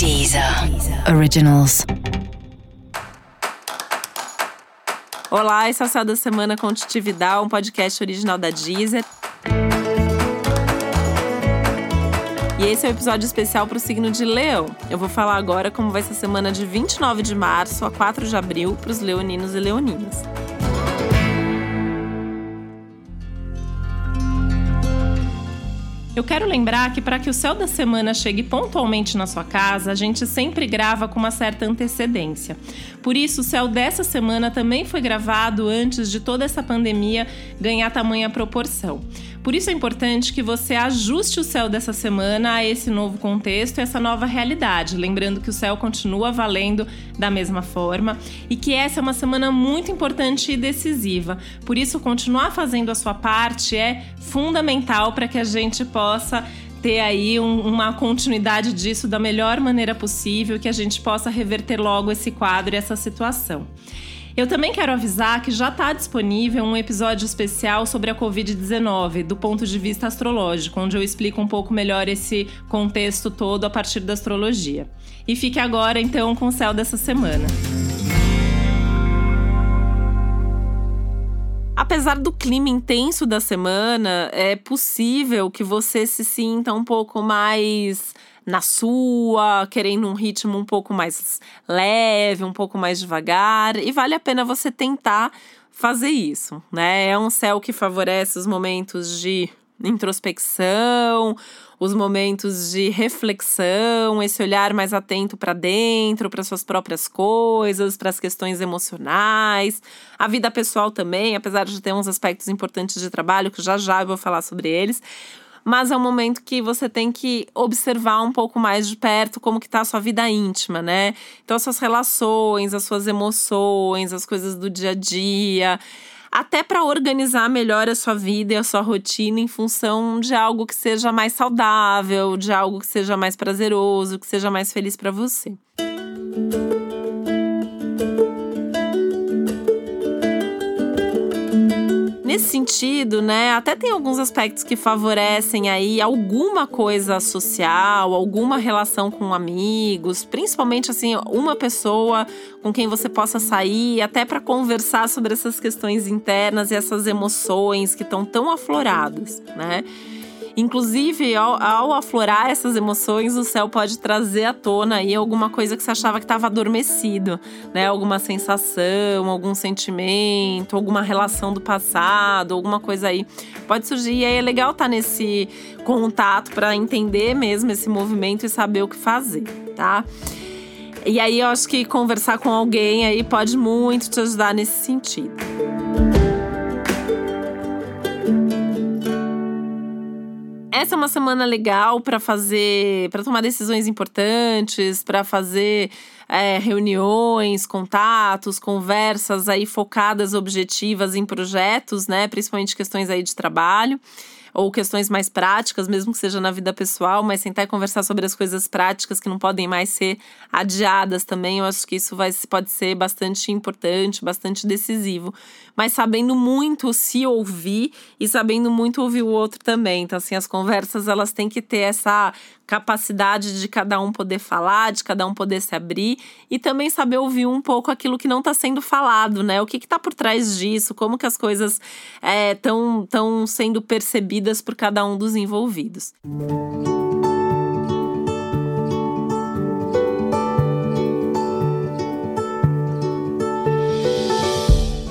Deezer Originals. Olá, esse é o Céu da Semana com Titividade, um podcast original da Deezer. E esse é o um episódio especial para o signo de Leão. Eu vou falar agora como vai ser a semana de 29 de março a 4 de abril para os leoninos e leoninas. Eu quero lembrar que para que o céu da semana chegue pontualmente na sua casa, a gente sempre grava com uma certa antecedência. Por isso, o céu dessa semana também foi gravado antes de toda essa pandemia ganhar tamanha proporção. Por isso é importante que você ajuste o céu dessa semana a esse novo contexto e essa nova realidade, lembrando que o céu continua valendo da mesma forma e que essa é uma semana muito importante e decisiva. Por isso, continuar fazendo a sua parte é fundamental para que a gente possa ter aí um, uma continuidade disso da melhor maneira possível, que a gente possa reverter logo esse quadro e essa situação. Eu também quero avisar que já está disponível um episódio especial sobre a Covid-19, do ponto de vista astrológico, onde eu explico um pouco melhor esse contexto todo a partir da astrologia. E fique agora, então, com o céu dessa semana. Apesar do clima intenso da semana, é possível que você se sinta um pouco mais na sua, querendo um ritmo um pouco mais leve, um pouco mais devagar, e vale a pena você tentar fazer isso, né? É um céu que favorece os momentos de introspecção, os momentos de reflexão, esse olhar mais atento para dentro, para suas próprias coisas, para as questões emocionais, a vida pessoal também, apesar de ter uns aspectos importantes de trabalho que já já eu vou falar sobre eles mas é um momento que você tem que observar um pouco mais de perto como que tá a sua vida íntima, né? Então as suas relações, as suas emoções, as coisas do dia a dia, até para organizar melhor a sua vida e a sua rotina em função de algo que seja mais saudável, de algo que seja mais prazeroso, que seja mais feliz para você. Sentido, né, até tem alguns aspectos que favorecem aí alguma coisa social, alguma relação com amigos, principalmente assim, uma pessoa com quem você possa sair, até para conversar sobre essas questões internas e essas emoções que estão tão afloradas, né? Inclusive, ao, ao, aflorar essas emoções, o céu pode trazer à tona aí alguma coisa que você achava que estava adormecido, né? Alguma sensação, algum sentimento, alguma relação do passado, alguma coisa aí. Pode surgir e aí é legal estar tá nesse contato para entender mesmo esse movimento e saber o que fazer, tá? E aí eu acho que conversar com alguém aí pode muito te ajudar nesse sentido. Essa é uma semana legal para fazer, para tomar decisões importantes, para fazer é, reuniões, contatos, conversas aí focadas, objetivas em projetos, né? Principalmente questões aí de trabalho ou questões mais práticas, mesmo que seja na vida pessoal, mas sentar e conversar sobre as coisas práticas que não podem mais ser adiadas também. Eu acho que isso vai, pode ser bastante importante, bastante decisivo. Mas sabendo muito se ouvir e sabendo muito ouvir o outro também. Então, assim, as conversas elas têm que ter essa capacidade de cada um poder falar, de cada um poder se abrir e também saber ouvir um pouco aquilo que não está sendo falado, né? O que está por trás disso, como que as coisas estão é, sendo percebidas por cada um dos envolvidos.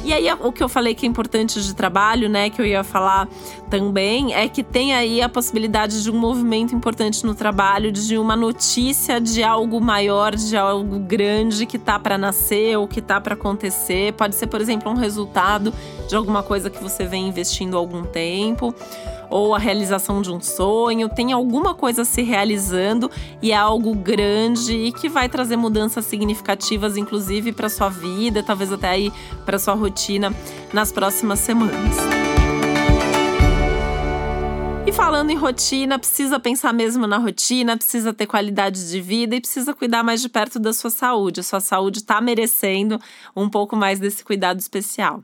E aí, o que eu falei que é importante de trabalho, né, que eu ia falar também, é que tem aí a possibilidade de um movimento importante no trabalho, de uma notícia de algo maior, de algo grande que tá para nascer ou que tá para acontecer. Pode ser, por exemplo, um resultado de alguma coisa que você vem investindo há algum tempo ou a realização de um sonho, tem alguma coisa se realizando e é algo grande e que vai trazer mudanças significativas, inclusive para sua vida, talvez até aí para sua rotina nas próximas semanas. E falando em rotina, precisa pensar mesmo na rotina, precisa ter qualidade de vida e precisa cuidar mais de perto da sua saúde. A sua saúde está merecendo um pouco mais desse cuidado especial.